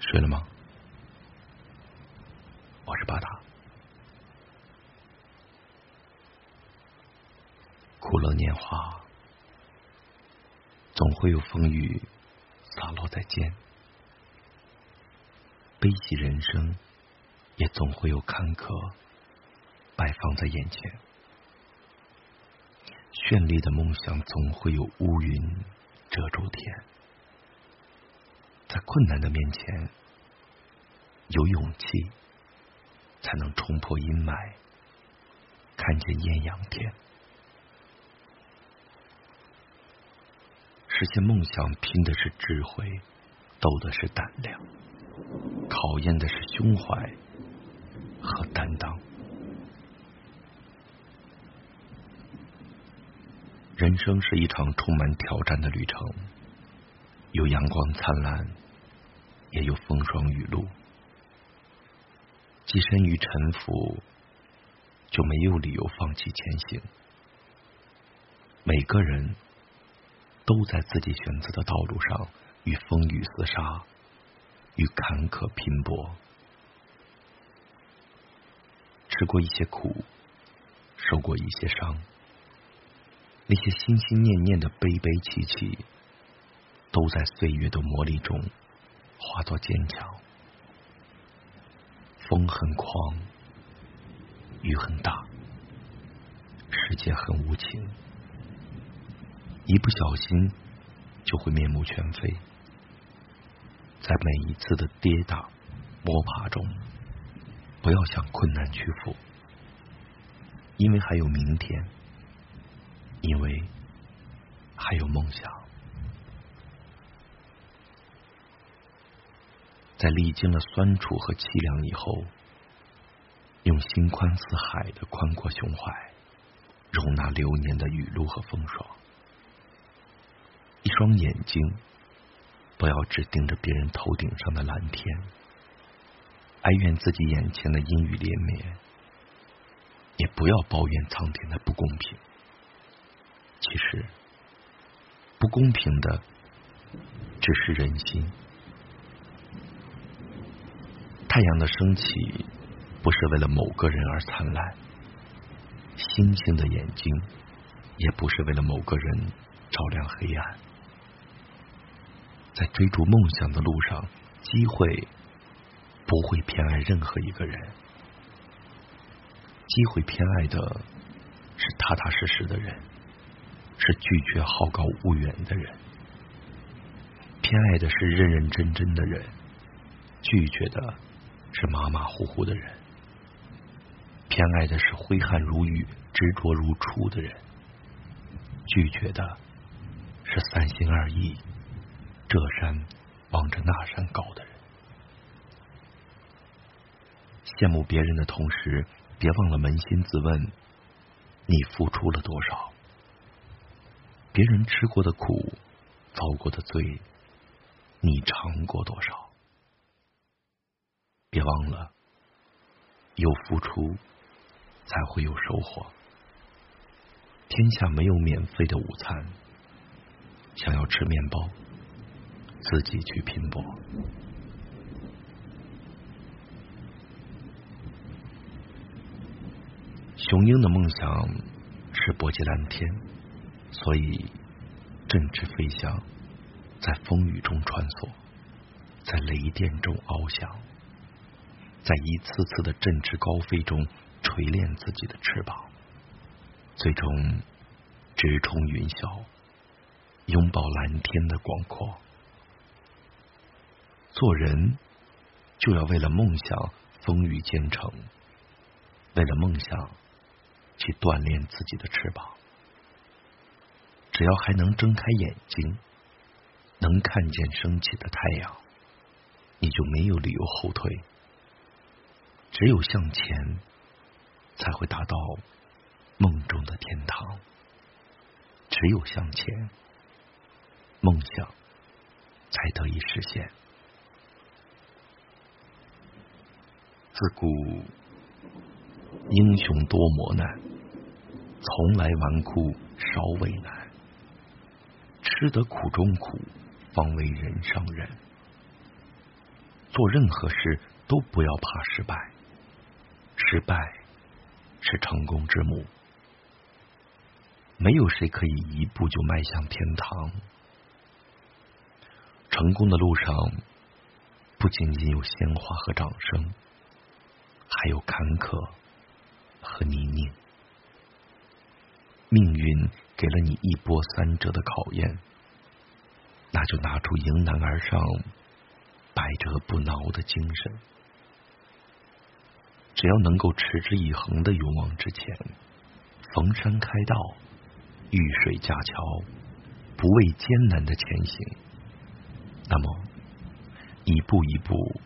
睡了吗？我是巴达。苦乐年华，总会有风雨洒落在肩；悲喜人生，也总会有坎坷摆放在眼前。绚丽的梦想，总会有乌云遮住天。在困难的面前，有勇气才能冲破阴霾，看见艳阳天。实现梦想，拼的是智慧，斗的是胆量，考验的是胸怀和担当。人生是一场充满挑战的旅程，有阳光灿烂。也有风霜雨露，跻身于沉浮，就没有理由放弃前行。每个人都在自己选择的道路上，与风雨厮杀，与坎坷拼搏，吃过一些苦，受过一些伤，那些心心念念的悲悲戚戚，都在岁月的磨砺中。化作坚强。风很狂，雨很大，世界很无情，一不小心就会面目全非。在每一次的跌打摸爬中，不要向困难屈服，因为还有明天，因为还有梦想。在历经了酸楚和凄凉以后，用心宽似海的宽阔胸怀，容纳流年的雨露和风霜。一双眼睛，不要只盯着别人头顶上的蓝天，哀怨自己眼前的阴雨连绵，也不要抱怨苍天的不公平。其实，不公平的只是人心。太阳的升起不是为了某个人而灿烂，星星的眼睛也不是为了某个人照亮黑暗。在追逐梦想的路上，机会不会偏爱任何一个人，机会偏爱的是踏踏实实的人，是拒绝好高骛远的人，偏爱的是认认真真的人，拒绝的。是马马虎虎的人，偏爱的是挥汗如雨、执着如初的人；拒绝的是三心二意、这山望着那山高的人。羡慕别人的同时，别忘了扪心自问：你付出了多少？别人吃过的苦、遭过的罪，你尝过多少？别忘了，有付出才会有收获。天下没有免费的午餐，想要吃面包，自己去拼搏。雄鹰的梦想是搏击蓝天，所以振翅飞翔，在风雨中穿梭，在雷电中翱翔。在一次次的振翅高飞中锤炼自己的翅膀，最终直冲云霄，拥抱蓝天的广阔。做人就要为了梦想风雨兼程，为了梦想去锻炼自己的翅膀。只要还能睁开眼睛，能看见升起的太阳，你就没有理由后退。只有向前，才会达到梦中的天堂。只有向前，梦想才得以实现。自古英雄多磨难，从来纨绔少为难。吃得苦中苦，方为人上人。做任何事都不要怕失败，失败是成功之母。没有谁可以一步就迈向天堂。成功的路上，不仅仅有鲜花和掌声，还有坎坷和泥泞。命运给了你一波三折的考验，那就拿出迎难而上、百折不挠的精神。只要能够持之以恒的勇往直前，逢山开道。遇水架桥，不畏艰难的前行，那么一步一步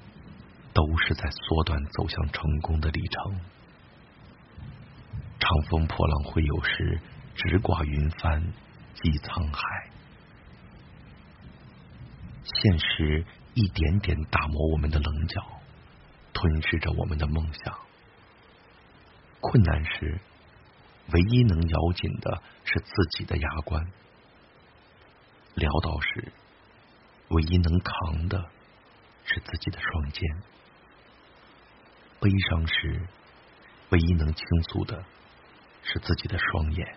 都是在缩短走向成功的里程。长风破浪会有时，直挂云帆济沧海。现实一点点打磨我们的棱角，吞噬着我们的梦想。困难时。唯一能咬紧的是自己的牙关，潦倒时，唯一能扛的是自己的双肩；悲伤时，唯一能倾诉的是自己的双眼；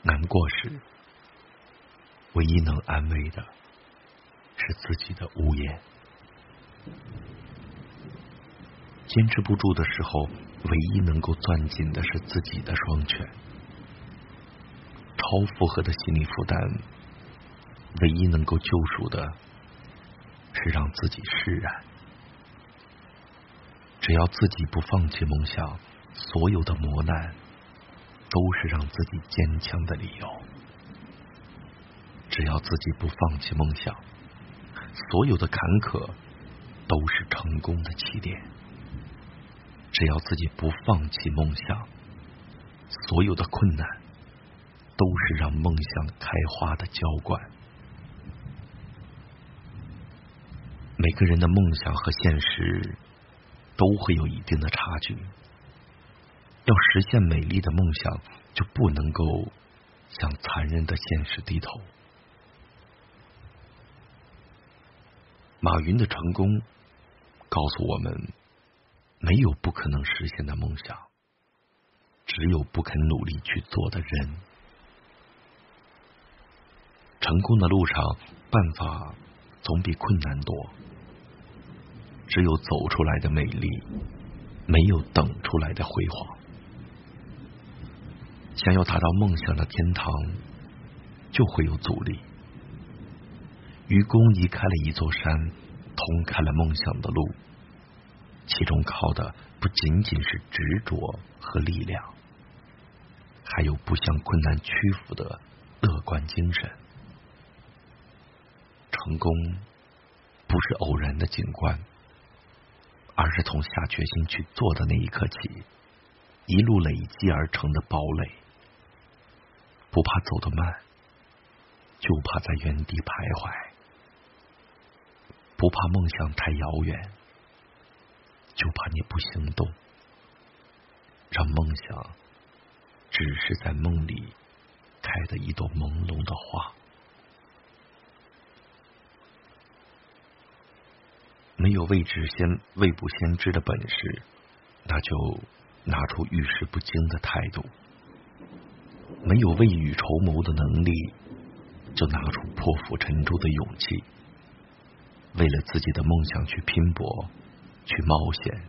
难过时，唯一能安慰的是自己的屋檐。坚持不住的时候。唯一能够攥紧的是自己的双拳，超负荷的心理负担，唯一能够救赎的是让自己释然。只要自己不放弃梦想，所有的磨难都是让自己坚强的理由。只要自己不放弃梦想，所有的坎坷都是成功的起点。只要自己不放弃梦想，所有的困难都是让梦想开花的浇灌。每个人的梦想和现实都会有一定的差距，要实现美丽的梦想，就不能够向残忍的现实低头。马云的成功告诉我们。没有不可能实现的梦想，只有不肯努力去做的人。成功的路上，办法总比困难多。只有走出来的美丽，没有等出来的辉煌。想要达到梦想的天堂，就会有阻力。愚公移开了一座山，通开了梦想的路。其中靠的不仅仅是执着和力量，还有不向困难屈服的乐观精神。成功不是偶然的景观，而是从下决心去做的那一刻起，一路累积而成的堡垒。不怕走得慢，就怕在原地徘徊；不怕梦想太遥远。就怕你不行动，让梦想只是在梦里开的一朵朦胧的花。没有未知先未卜先知的本事，那就拿出遇事不惊的态度；没有未雨绸缪的能力，就拿出破釜沉舟的勇气。为了自己的梦想去拼搏。去冒险，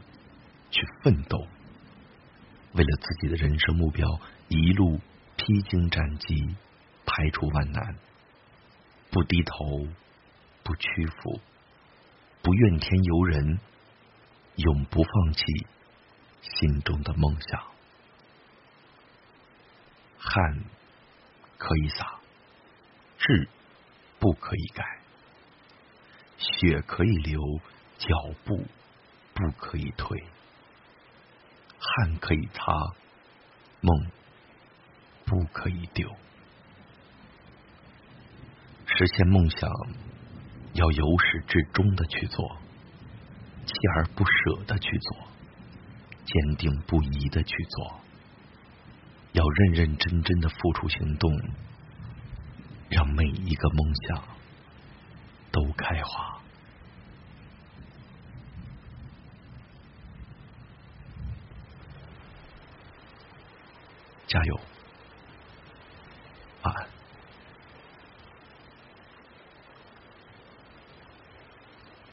去奋斗，为了自己的人生目标，一路披荆斩棘，排除万难，不低头，不屈服，不怨天尤人，永不放弃心中的梦想。汗可以洒，志不可以改，血可以流，脚步。不可以退，汗可以擦，梦不可以丢。实现梦想，要由始至终的去做，锲而不舍的去做，坚定不移的去做，要认认真真的付出行动，让每一个梦想都开花。加油！